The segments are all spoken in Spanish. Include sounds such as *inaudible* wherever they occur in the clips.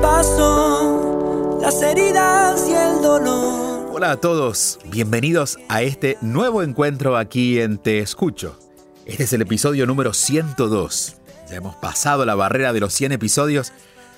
pasó, las heridas y el dolor. Hola a todos, bienvenidos a este nuevo encuentro aquí en Te Escucho. Este es el episodio número 102. Ya hemos pasado la barrera de los 100 episodios,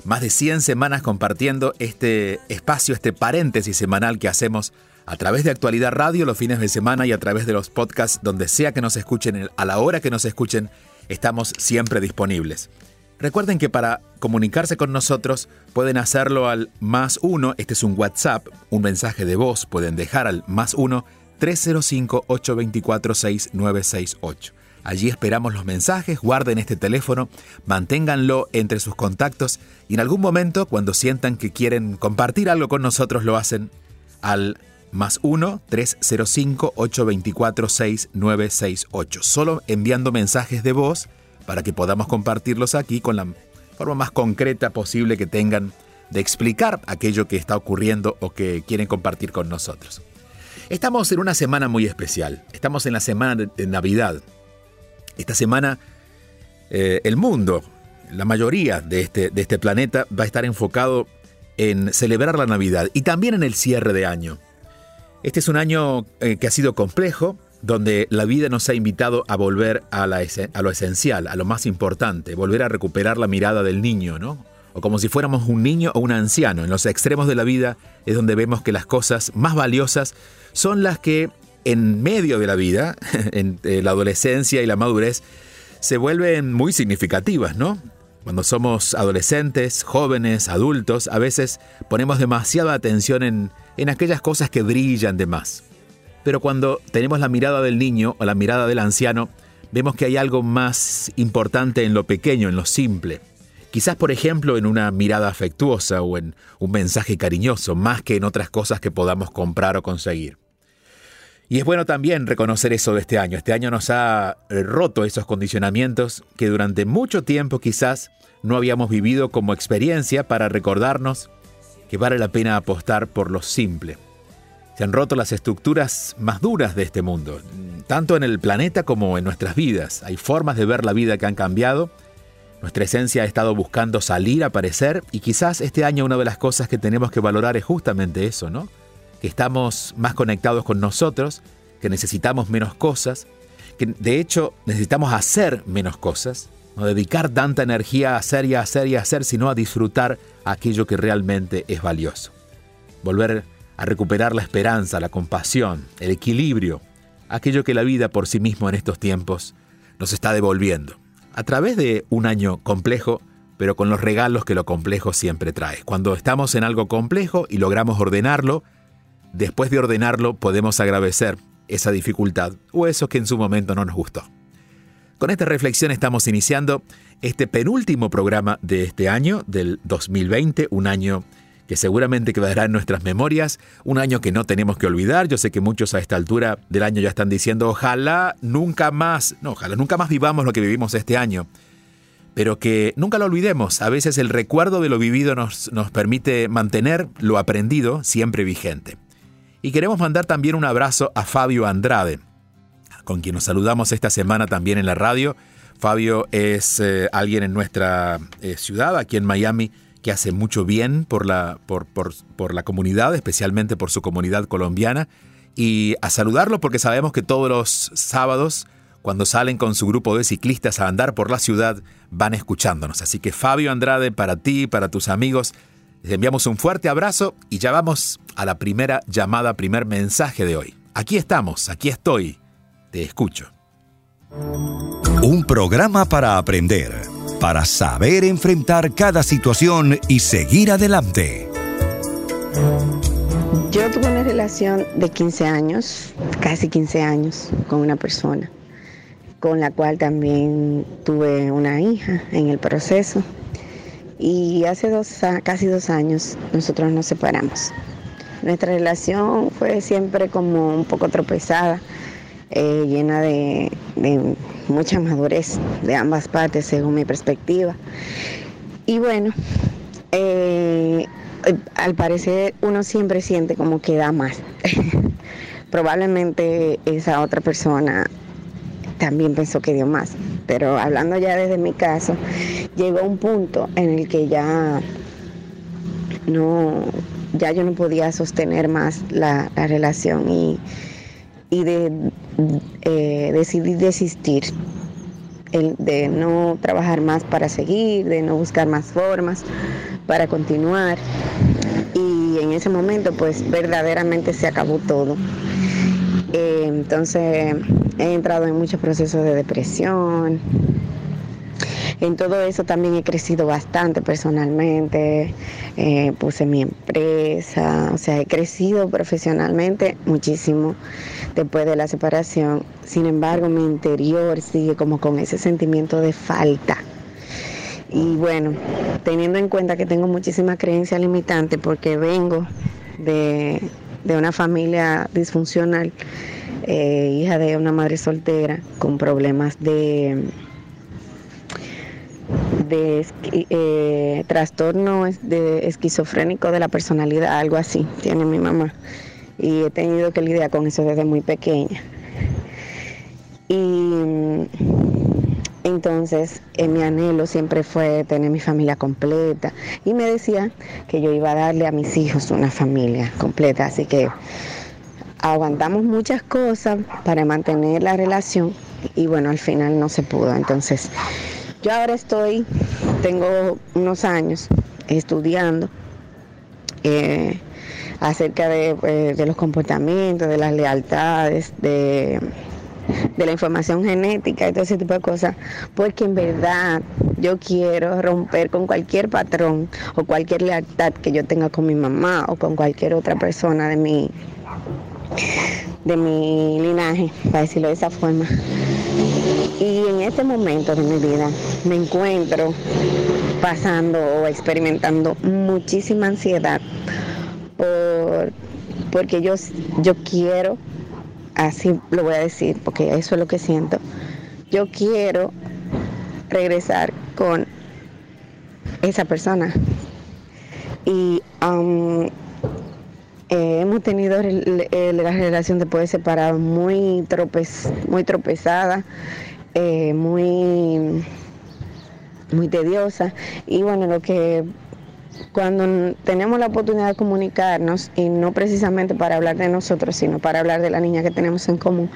más de 100 semanas compartiendo este espacio, este paréntesis semanal que hacemos a través de Actualidad Radio los fines de semana y a través de los podcasts, donde sea que nos escuchen, a la hora que nos escuchen, estamos siempre disponibles. Recuerden que para comunicarse con nosotros pueden hacerlo al más uno, este es un WhatsApp, un mensaje de voz, pueden dejar al más uno 305-824-6968. Allí esperamos los mensajes, guarden este teléfono, manténganlo entre sus contactos y en algún momento cuando sientan que quieren compartir algo con nosotros lo hacen al más 1-305-824-6968. Solo enviando mensajes de voz para que podamos compartirlos aquí con la forma más concreta posible que tengan de explicar aquello que está ocurriendo o que quieren compartir con nosotros. Estamos en una semana muy especial. Estamos en la semana de Navidad. Esta semana eh, el mundo, la mayoría de este, de este planeta va a estar enfocado en celebrar la Navidad y también en el cierre de año. Este es un año eh, que ha sido complejo, donde la vida nos ha invitado a volver a, a, lo esencial, a lo más importante, volver a recuperar la mirada del niño, ¿no? O como si fuéramos un niño o un anciano. En los extremos de la vida es donde vemos que las cosas más valiosas son las que en medio de la vida, *laughs* en eh, la adolescencia y la madurez, se vuelven muy significativas, ¿no? Cuando somos adolescentes, jóvenes, adultos, a veces ponemos demasiada atención en, en aquellas cosas que brillan de más. Pero cuando tenemos la mirada del niño o la mirada del anciano, vemos que hay algo más importante en lo pequeño, en lo simple. Quizás, por ejemplo, en una mirada afectuosa o en un mensaje cariñoso, más que en otras cosas que podamos comprar o conseguir. Y es bueno también reconocer eso de este año. Este año nos ha eh, roto esos condicionamientos que durante mucho tiempo quizás no habíamos vivido como experiencia para recordarnos que vale la pena apostar por lo simple. Se han roto las estructuras más duras de este mundo, tanto en el planeta como en nuestras vidas. Hay formas de ver la vida que han cambiado. Nuestra esencia ha estado buscando salir, aparecer, y quizás este año una de las cosas que tenemos que valorar es justamente eso, ¿no? que estamos más conectados con nosotros, que necesitamos menos cosas, que de hecho necesitamos hacer menos cosas, no dedicar tanta energía a hacer y a hacer y a hacer, sino a disfrutar aquello que realmente es valioso. Volver a recuperar la esperanza, la compasión, el equilibrio, aquello que la vida por sí mismo en estos tiempos nos está devolviendo, a través de un año complejo, pero con los regalos que lo complejo siempre trae. Cuando estamos en algo complejo y logramos ordenarlo, después de ordenarlo podemos agradecer esa dificultad o eso que en su momento no nos gustó. Con esta reflexión estamos iniciando este penúltimo programa de este año, del 2020, un año que seguramente quedará en nuestras memorias, un año que no tenemos que olvidar. Yo sé que muchos a esta altura del año ya están diciendo, ojalá nunca más, no, ojalá nunca más vivamos lo que vivimos este año, pero que nunca lo olvidemos. A veces el recuerdo de lo vivido nos, nos permite mantener lo aprendido siempre vigente. Y queremos mandar también un abrazo a Fabio Andrade, con quien nos saludamos esta semana también en la radio. Fabio es eh, alguien en nuestra eh, ciudad, aquí en Miami, que hace mucho bien por la, por, por la comunidad, especialmente por su comunidad colombiana. Y a saludarlo porque sabemos que todos los sábados, cuando salen con su grupo de ciclistas a andar por la ciudad, van escuchándonos. Así que Fabio Andrade, para ti, para tus amigos, les enviamos un fuerte abrazo y ya vamos a la primera llamada, primer mensaje de hoy. Aquí estamos, aquí estoy, te escucho. Un programa para aprender, para saber enfrentar cada situación y seguir adelante. Yo tuve una relación de 15 años, casi 15 años, con una persona, con la cual también tuve una hija en el proceso Y hace dos, casi dos años nosotros nos separamos. Nuestra relación fue siempre como un poco tropezada, eh, llena de, mucha madurez de ambas partes según mi perspectiva. Y bueno, eh, al parecer uno siempre siente como que da más. *laughs* Probablemente esa otra persona también pensó que dio más. Pero hablando ya desde mi caso, llegó un punto en el que ya no, ya yo no podía sostener más la, relación y, de, eh, decidí desistir de no trabajar más para seguir, de no buscar más formas para continuar. Y en ese momento pues verdaderamente se acabó todo. Eh, entonces he entrado en muchos procesos de depresión, en todo eso también he crecido bastante personalmente, eh, puse mi empresa, o sea, he crecido profesionalmente muchísimo después de la separación. Sin embargo, mi interior sigue como con ese sentimiento de falta. Y bueno, teniendo en cuenta que tengo muchísima creencia limitante porque vengo de, una familia disfuncional, eh, hija de una madre soltera con problemas de de eh, trastorno de esquizofrénico de la personalidad, algo así, tiene mi mamá. Y he tenido que lidiar con eso desde muy pequeña. Y entonces en mi anhelo siempre fue tener mi familia completa. Y me decía que yo iba a darle a mis hijos una familia completa. Así que aguantamos muchas cosas para mantener la relación y bueno, al final no se pudo. Entonces yo ahora estoy, tengo unos años estudiando eh, acerca eh, de, los comportamientos, de las lealtades, de, de la información genética y todo ese tipo de cosas, porque en verdad yo quiero romper con cualquier patrón o cualquier lealtad que yo tenga con mi mamá o con cualquier otra persona de mi, de mi linaje, para decirlo de esa forma. Y en este momento de mi vida me encuentro pasando o experimentando muchísima ansiedad por, porque yo, yo quiero, así lo voy a decir, porque eso es lo que siento, yo quiero regresar con esa persona. Y um, eh, hemos tenido la relación después de separar muy, tropez, muy tropezada eh, muy, muy tediosa. Y bueno, lo que cuando tenemos la oportunidad de comunicarnos, y no precisamente para hablar de nosotros, sino para hablar de la niña que tenemos en común,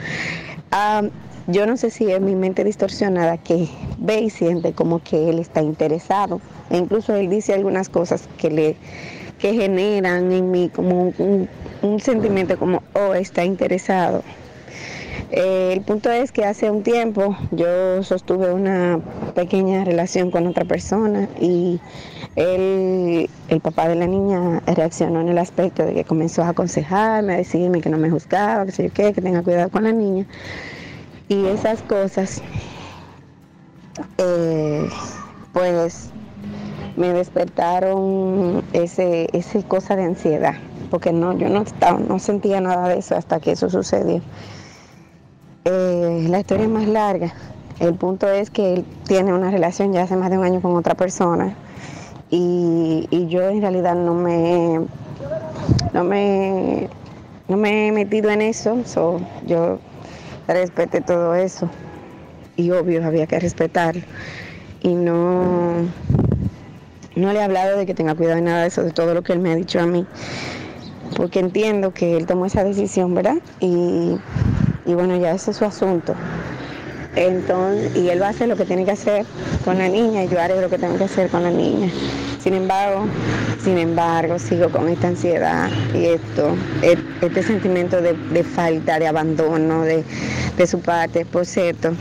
yo no sé si es mi mente distorsionada que ve y siente como que él está interesado. E incluso él dice algunas cosas que le que generan en mí como un, un sentimiento como, oh, está interesado. Eh, el punto es que hace un tiempo yo sostuve una pequeña relación con otra persona y él, el papá de la niña reaccionó en el aspecto de que comenzó a aconsejarme, a decirme que no me juzgaba, que sé qué, que tenga cuidado con la niña. Y esas cosas, eh, pues me despertaron ese, ese cosa de ansiedad, porque no, yo no, estaba, no sentía nada de eso hasta que eso sucedió. Eh, la historia es más larga. El punto es que él tiene una relación ya hace más de un año con otra persona y, yo en realidad no me, no me, no me he metido en eso. yo respeté todo eso y obvio había que respetar y no, no le he hablado de que tenga cuidado de nada de eso, de todo lo que él me ha dicho a mí, porque entiendo que él tomó esa decisión, ¿verdad? Y y bueno, ya ese es su asunto. Entonces, y él va a hacer lo que tiene que hacer con la niña y yo haré lo que tengo que hacer con la niña. Sin embargo, sin embargo, sigo con esta ansiedad y esto, e, este sentimiento de, falta, de abandono de, su parte. Por cierto,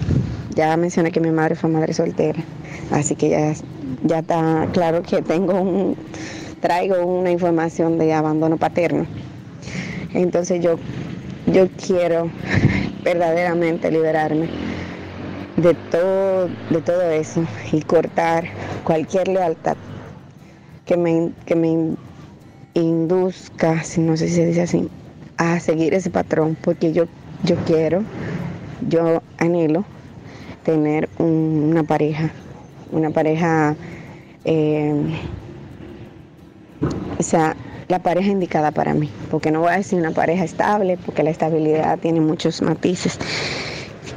ya mencioné que mi madre fue madre soltera, así que ya, ya está claro que tengo un, traigo una información de abandono paterno. Entonces yo, yo quiero *laughs* verdaderamente liberarme de todo, de todo eso y cortar cualquier lealtad que me, que me induzca, si no sé si se dice así, a seguir ese patrón, porque yo, yo quiero, yo anhelo tener una pareja, una pareja, eh, o sea, la pareja indicada para mí, porque no voy a decir una pareja estable, porque la estabilidad tiene muchos matices.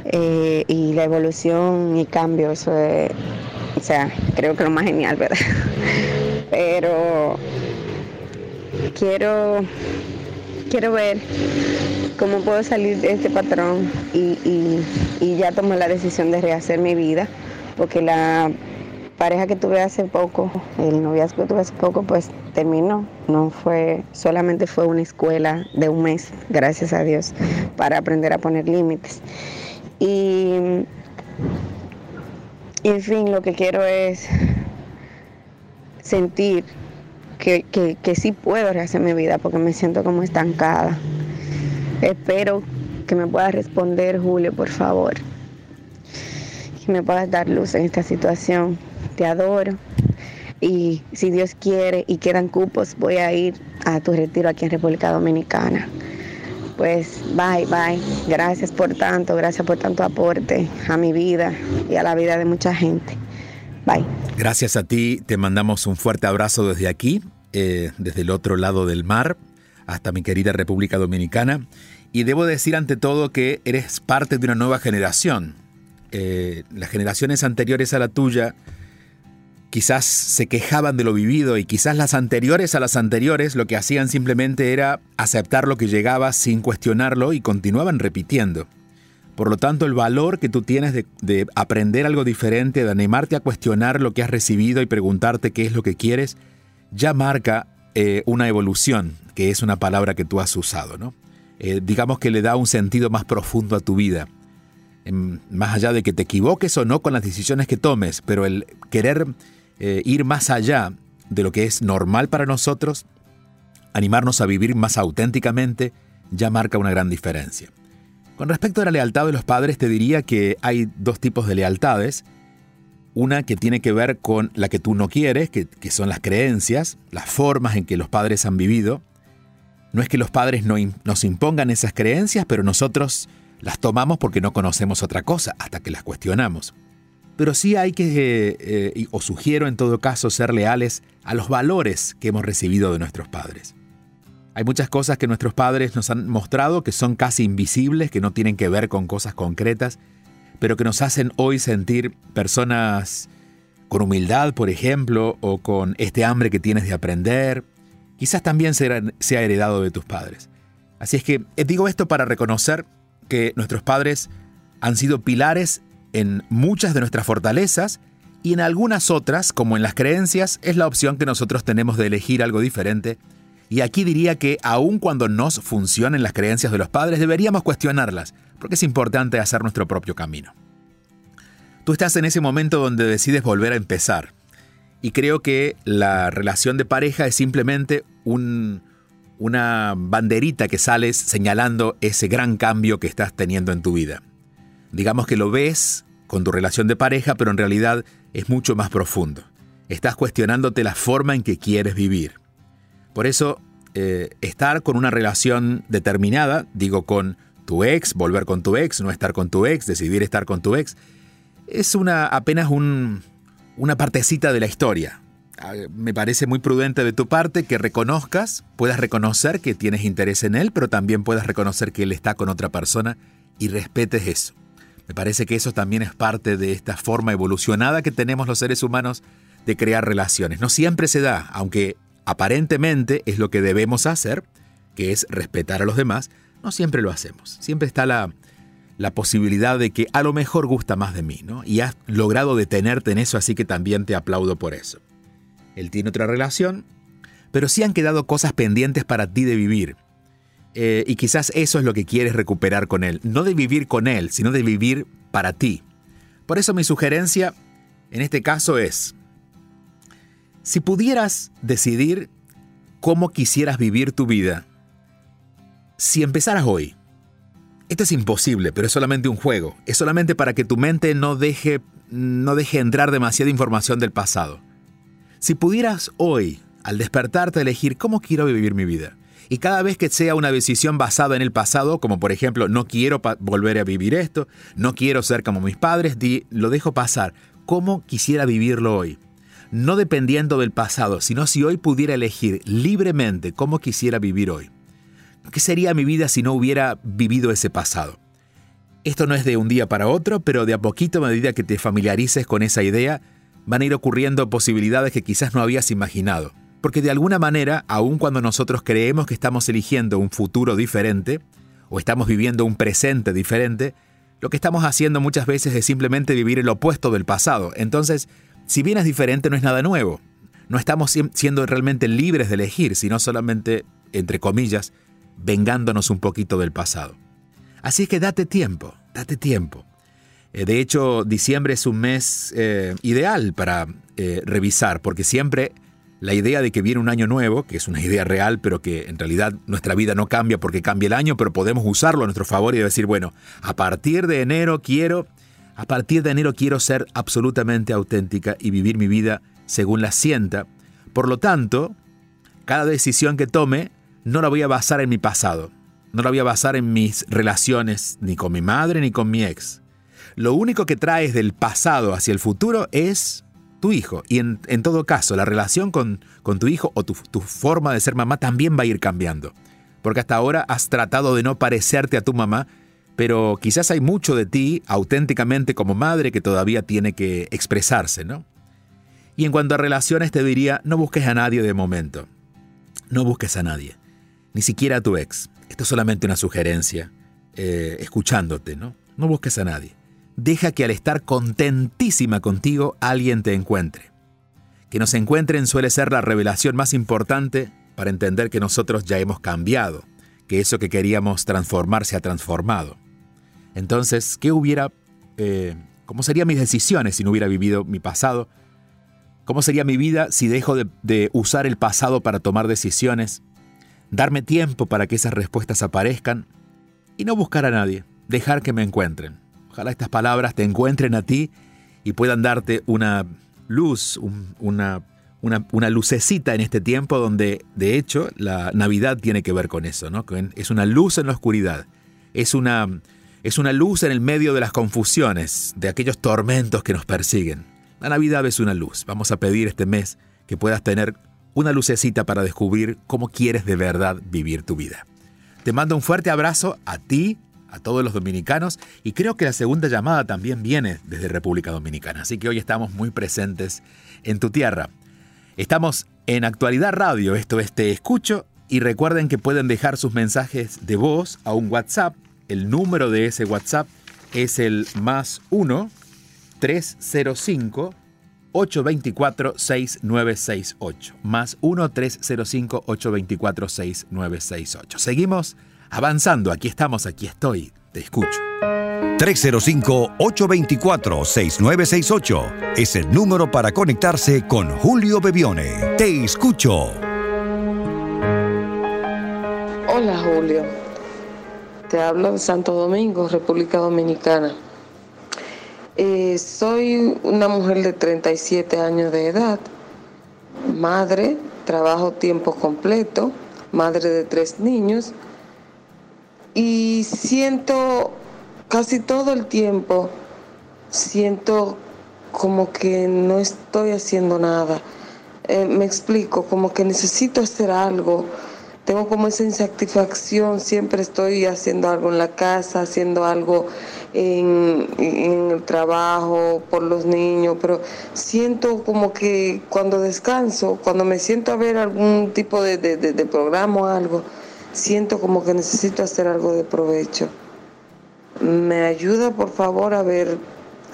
Eh, y la evolución y cambio, eso es, o sea, creo que lo más genial, ¿verdad? *laughs* Pero quiero, quiero ver cómo puedo salir de este patrón y, y ya tomé la decisión de rehacer mi vida, porque la pareja que tuve hace poco, el noviazgo que tuve hace poco, pues terminó. No fue, solamente fue una escuela de un mes, gracias a Dios, para aprender a poner límites. Y, en fin, lo que quiero es sentir que, que, que sí puedo rehacer mi vida porque me siento como estancada. Espero que me puedas responder, Julio, por favor. Que me puedas dar luz en esta situación. Te adoro. Y si Dios quiere y quedan cupos, voy a ir a tu retiro aquí en República Dominicana. Pues bye, bye. Gracias por tanto, gracias por tanto aporte a mi vida y a la vida de mucha gente. Bye. Gracias a ti, te mandamos un fuerte abrazo desde aquí, eh, desde el otro lado del mar, hasta mi querida República Dominicana. Y debo decir ante todo que eres parte de una nueva generación. Eh, las generaciones anteriores a la tuya quizás se quejaban de lo vivido y quizás las anteriores a las anteriores lo que hacían simplemente era aceptar lo que llegaba sin cuestionarlo y continuaban repitiendo. Por lo tanto, el valor que tú tienes de, aprender algo diferente, de animarte a cuestionar lo que has recibido y preguntarte qué es lo que quieres, ya marca eh, una evolución, que es una palabra que tú has usado, ¿no? Eh, digamos que le da un sentido más profundo a tu vida. más allá de que te equivoques o no con las decisiones que tomes, pero el querer eh, ir más allá de lo que es normal para nosotros, animarnos a vivir más auténticamente, ya marca una gran diferencia. Con respecto a la lealtad de los padres, te diría que hay dos tipos de lealtades. Una que tiene que ver con la que tú no quieres, que, son las creencias, las formas en que los padres han vivido. No es que los padres no, nos impongan esas creencias, pero nosotros las tomamos porque no conocemos otra cosa hasta que las cuestionamos pero sí hay que, eh, eh, o sugiero en todo caso, ser leales a los valores que hemos recibido de nuestros padres. Hay muchas cosas que nuestros padres nos han mostrado que son casi invisibles, que no tienen que ver con cosas concretas, pero que nos hacen hoy sentir personas con humildad, por ejemplo, o con este hambre que tienes de aprender. Quizás también sea heredado de tus padres. Así es que eh, digo esto para reconocer que nuestros padres han sido pilares en muchas de nuestras fortalezas y en algunas otras, como en las creencias, es la opción que nosotros tenemos de elegir algo diferente. Y aquí diría que aun cuando nos funcionen las creencias de los padres, deberíamos cuestionarlas, porque es importante hacer nuestro propio camino. Tú estás en ese momento donde decides volver a empezar. Y creo que la relación de pareja es simplemente una banderita que sales señalando ese gran cambio que estás teniendo en tu vida. Digamos que lo ves con tu relación de pareja, pero en realidad es mucho más profundo. Estás cuestionándote la forma en que quieres vivir. Por eso, eh, estar con una relación determinada, digo con tu ex, volver con tu ex, no estar con tu ex, decidir estar con tu ex, es una, apenas una partecita de la historia. Ah, me parece muy prudente de tu parte que reconozcas, puedas reconocer que tienes interés en él, pero también puedas reconocer que él está con otra persona y respetes eso. Me parece que eso también es parte de esta forma evolucionada que tenemos los seres humanos de crear relaciones. No siempre se da, aunque aparentemente es lo que debemos hacer, que es respetar a los demás, no siempre lo hacemos. Siempre está la, la posibilidad de que a lo mejor gusta más de mí, ¿no? Y has logrado detenerte en eso, así que también te aplaudo por eso. Él tiene otra relación, pero sí han quedado cosas pendientes para ti de vivir. Eh, y quizás eso es lo que quieres recuperar con él. No de vivir con él, sino de vivir para ti. Por eso mi sugerencia en este caso es, si pudieras decidir cómo quisieras vivir tu vida, si empezaras hoy, esto es imposible, pero es solamente un juego, es solamente para que tu mente no deje, no deje entrar demasiada información del pasado. Si pudieras hoy, al despertarte, elegir cómo quiero vivir mi vida, y cada vez que sea una decisión basada en el pasado, como por ejemplo, no quiero volver a vivir esto, no quiero ser como mis padres, di, lo dejo pasar. ¿Cómo quisiera vivirlo hoy? No dependiendo del pasado, sino si hoy pudiera elegir libremente cómo quisiera vivir hoy. ¿Qué sería mi vida si no hubiera vivido ese pasado? Esto no es de un día para otro, pero de a poquito a medida que te familiarices con esa idea, van a ir ocurriendo posibilidades que quizás no habías imaginado. Porque de alguna manera, aun cuando nosotros creemos que estamos eligiendo un futuro diferente, o estamos viviendo un presente diferente, lo que estamos haciendo muchas veces es simplemente vivir el opuesto del pasado. Entonces, si bien es diferente, no es nada nuevo. No estamos siendo realmente libres de elegir, sino solamente, entre comillas, vengándonos un poquito del pasado. Así que date tiempo, date tiempo. Eh, de hecho, diciembre es un mes eh, ideal para eh, revisar, porque siempre la idea de que viene un año nuevo, que es una idea real, pero que en realidad nuestra vida no cambia porque cambia el año, pero podemos usarlo a nuestro favor y decir, bueno, a partir de enero quiero, a partir de enero quiero ser absolutamente auténtica y vivir mi vida según la sienta. Por lo tanto, cada decisión que tome no la voy a basar en mi pasado, no la voy a basar en mis relaciones ni con mi madre ni con mi ex. Lo único que traes del pasado hacia el futuro es tu hijo. Y en, todo caso, la relación con, con tu hijo o tu, tu forma de ser mamá también va a ir cambiando. Porque hasta ahora has tratado de no parecerte a tu mamá, pero quizás hay mucho de ti auténticamente como madre que todavía tiene que expresarse, ¿no? Y en cuanto a relaciones te diría, no busques a nadie de momento. No busques a nadie. Ni siquiera a tu ex. Esto es solamente una sugerencia, eh, escuchándote, ¿no? No busques a nadie deja que al estar contentísima contigo alguien te encuentre. Que nos encuentren suele ser la revelación más importante para entender que nosotros ya hemos cambiado, que eso que queríamos transformar se ha transformado. Entonces, ¿qué hubiera, eh, cómo serían mis decisiones si no hubiera vivido mi pasado? ¿Cómo sería mi vida si dejo de, de usar el pasado para tomar decisiones? Darme tiempo para que esas respuestas aparezcan y no buscar a nadie, dejar que me encuentren. Ojalá estas palabras te encuentren a ti y puedan darte una luz, una, una, lucecita en este tiempo donde de hecho la Navidad tiene que ver con eso, ¿no? Es una luz en la oscuridad, es una, es una luz en el medio de las confusiones, de aquellos tormentos que nos persiguen. La Navidad es una luz. Vamos a pedir este mes que puedas tener una lucecita para descubrir cómo quieres de verdad vivir tu vida. Te mando un fuerte abrazo a ti, a todos los dominicanos y creo que la segunda llamada también viene desde República Dominicana, así que hoy estamos muy presentes en tu tierra. Estamos en Actualidad Radio, esto es Te Escucho y recuerden que pueden dejar sus mensajes de voz a un WhatsApp. El número de ese WhatsApp es el más 1 305 824 6968. Más 1 305 824 6968. Seguimos avanzando. Aquí estamos, aquí estoy. Te escucho. 305-824-6968 es el número para conectarse con Julio Bebione. Te escucho. Hola Julio, te hablo de Santo Domingo, República Dominicana. Eh, soy una mujer de 37 años de edad, madre, trabajo tiempo completo, madre de tres niños y siento casi todo el tiempo, siento como que no estoy haciendo nada. Eh, me explico, como que necesito hacer algo. Tengo como esa insatisfacción, siempre estoy haciendo algo en la casa, haciendo algo en, el trabajo, por los niños, pero siento como que cuando descanso, cuando me siento a ver algún tipo de, de programa o algo, siento como que necesito hacer algo de provecho. Me ayuda por favor a ver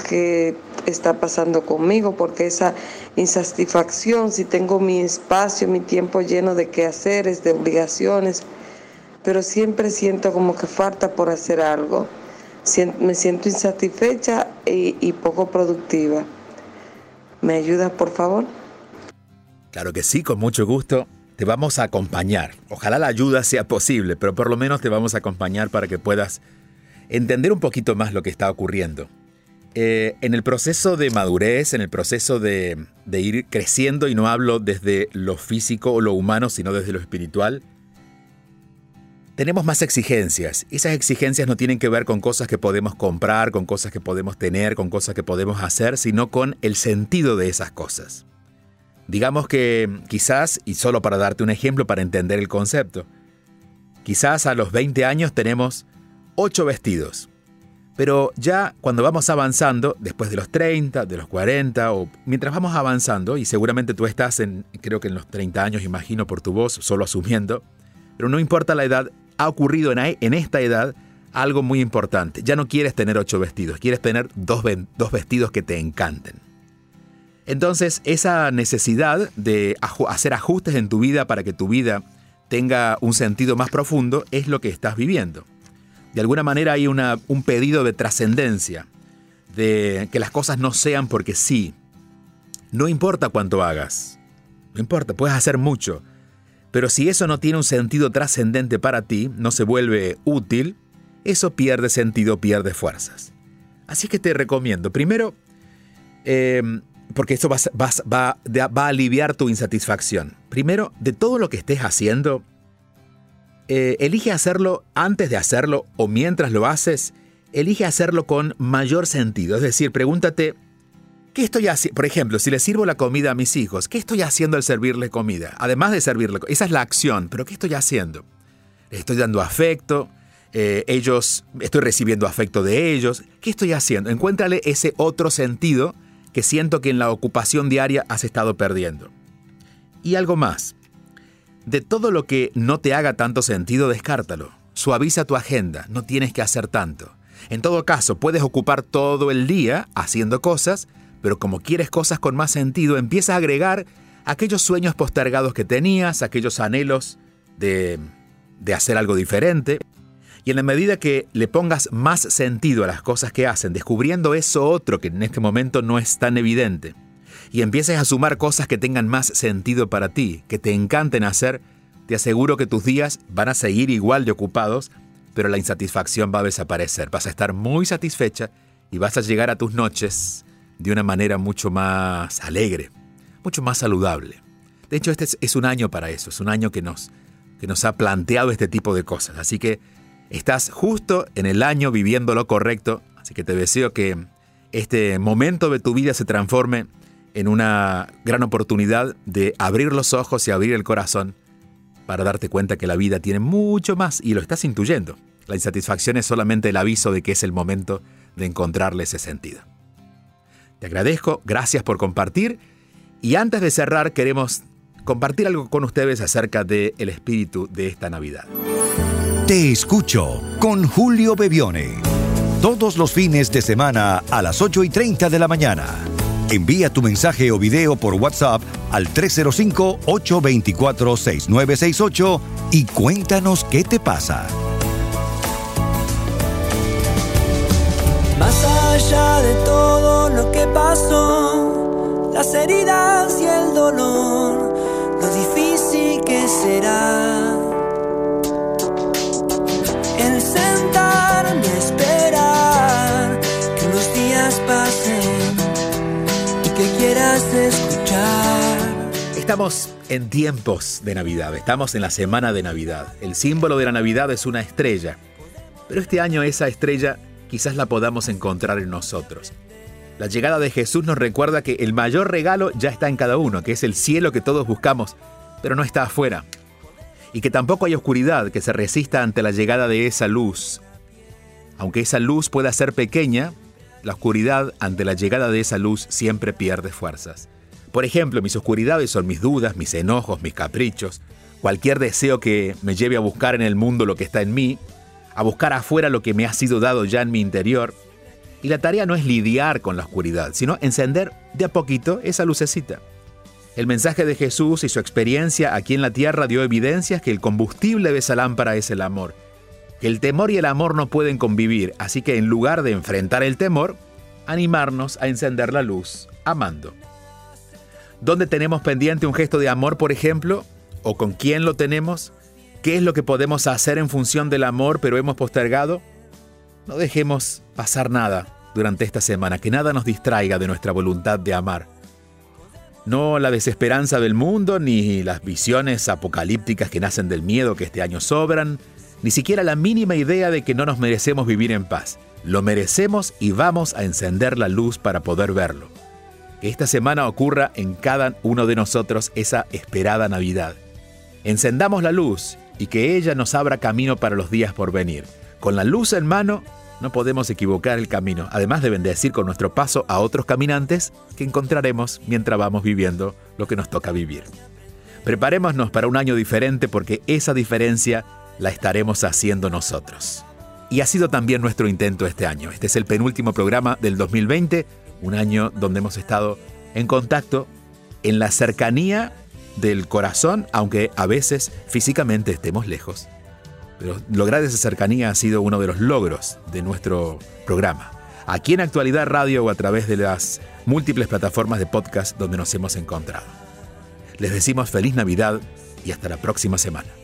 qué está pasando conmigo, porque esa insatisfacción, si tengo mi espacio, mi tiempo lleno de quehaceres, de obligaciones, pero siempre siento como que falta por hacer algo. Me siento insatisfecha y, y poco productiva. ¿Me ayudas, por favor? Claro que sí, con mucho gusto te vamos a acompañar. Ojalá la ayuda sea posible, pero por lo menos te vamos a acompañar para que puedas entender un poquito más lo que está ocurriendo. eh, en el proceso de madurez, en el proceso de, de ir creciendo, y no hablo desde lo físico o lo humano, sino desde lo espiritual, tenemos más exigencias. Esas exigencias no tienen que ver con cosas que podemos comprar, con cosas que podemos tener, con cosas que podemos hacer, sino con el sentido de esas cosas. Digamos que quizás, y solo para darte un ejemplo para entender el concepto, quizás a los 20 años tenemos 8 vestidos. Pero ya cuando vamos avanzando, después de los 30, de los 40, o mientras vamos avanzando, y seguramente tú estás en, creo que en los 30 años, imagino por tu voz, solo asumiendo, pero no importa la edad, ha ocurrido en, esta edad algo muy importante. Ya no quieres tener ocho vestidos, quieres tener dos, dos vestidos que te encanten. Entonces, esa necesidad de hacer ajustes en tu vida para que tu vida tenga un sentido más profundo es lo que estás viviendo. De alguna manera hay un pedido de trascendencia, de que las cosas no sean porque sí. No importa cuánto hagas, no importa, puedes hacer mucho, pero si eso no tiene un sentido trascendente para ti, no se vuelve útil, eso pierde sentido, pierde fuerzas. Así que te recomiendo, primero, em, porque esto va, va, a aliviar tu insatisfacción. Primero, de todo lo que estés haciendo, eh, elige hacerlo antes de hacerlo o mientras lo haces, elige hacerlo con mayor sentido. Es decir, pregúntate, ¿Qué estoy haciendo? Por ejemplo, si le sirvo la comida a mis hijos, ¿qué estoy haciendo al servirle comida? Además de servirle, esa es la acción, pero ¿qué estoy haciendo? Les estoy dando afecto, eh, ellos, estoy recibiendo afecto de ellos. ¿Qué estoy haciendo? Encuéntrale ese otro sentido que siento que en la ocupación diaria has estado perdiendo. Y algo más. De todo lo que no te haga tanto sentido, descártalo. Suaviza tu agenda, no tienes que hacer tanto. En todo caso, puedes ocupar todo el día haciendo cosas pero como quieres cosas con más sentido, empiezas a agregar aquellos sueños postergados que tenías, aquellos anhelos de, de hacer algo diferente. Y en la medida que le pongas más sentido a las cosas que hacen, descubriendo eso otro que en este momento no es tan evidente, y empieces a sumar cosas que tengan más sentido para ti, que te encanten hacer, te aseguro que tus días van a seguir igual de ocupados, pero la insatisfacción va a desaparecer. Vas a estar muy satisfecha y vas a llegar a tus noches de una manera mucho más alegre, mucho más saludable. De hecho, este es, un año para eso, es un año que nos, que nos ha planteado este tipo de cosas. Así que estás justo en el año viviendo lo correcto, así que te deseo que este momento de tu vida se transforme en una gran oportunidad de abrir los ojos y abrir el corazón para darte cuenta que la vida tiene mucho más y lo estás intuyendo. La insatisfacción es solamente el aviso de que es el momento de encontrarle ese sentido. Te agradezco, gracias por compartir. Y antes de cerrar, queremos compartir algo con ustedes acerca del el espíritu de esta Navidad. Te escucho con Julio Bebione. Todos los fines de semana a las 8 y 30 de la mañana. Envía tu mensaje o video por WhatsApp al 305-824-6968 y cuéntanos qué te pasa. Más allá de todo lo que pasó, las heridas y el dolor, lo difícil que será. El sentarme a esperar que los días pasen y que quieras escuchar. Estamos en tiempos de Navidad, estamos en la semana de Navidad. El símbolo de la Navidad es una estrella, pero este año esa estrella quizás la podamos encontrar en nosotros. La llegada de Jesús nos recuerda que el mayor regalo ya está en cada uno, que es el cielo que todos buscamos, pero no está afuera. Y que tampoco hay oscuridad que se resista ante la llegada de esa luz. Aunque esa luz pueda ser pequeña, la oscuridad ante la llegada de esa luz siempre pierde fuerzas. Por ejemplo, mis oscuridades son mis dudas, mis enojos, mis caprichos, cualquier deseo que me lleve a buscar en el mundo lo que está en mí, a buscar afuera lo que me ha sido dado ya en mi interior. Y la tarea no es lidiar con la oscuridad, sino encender de a poquito esa lucecita. El mensaje de Jesús y su experiencia aquí en la tierra dio evidencias que el combustible de esa lámpara es el amor. Que el temor y el amor no pueden convivir, así que en lugar de enfrentar el temor, animarnos a encender la luz amando. ¿Dónde tenemos pendiente un gesto de amor, por ejemplo? ¿O con quién lo tenemos? ¿Qué es lo que podemos hacer en función del amor pero hemos postergado? No dejemos pasar nada. durante esta semana, que nada nos distraiga de nuestra voluntad de amar. No la desesperanza del mundo, ni las visiones apocalípticas que nacen del miedo que este año sobran, ni siquiera la mínima idea de que no nos merecemos vivir en paz. Lo merecemos y vamos a encender la luz para poder verlo. Que esta semana ocurra en cada uno de nosotros esa esperada Navidad. Encendamos la luz y que ella nos abra camino para los días por venir. Con la luz en mano, no podemos equivocar el camino, además de bendecir con nuestro paso a otros caminantes que encontraremos mientras vamos viviendo lo que nos toca vivir. Preparémonos para un año diferente porque esa diferencia la estaremos haciendo nosotros. Y ha sido también nuestro intento este año. Este es el penúltimo programa del 2020, un año donde hemos estado en contacto, en la cercanía del corazón, aunque a veces físicamente estemos lejos. Lograr esa cercanía ha sido uno de los logros de nuestro programa. Aquí en Actualidad Radio o a través de las múltiples plataformas de podcast donde nos hemos encontrado. Les decimos feliz Navidad y hasta la próxima semana.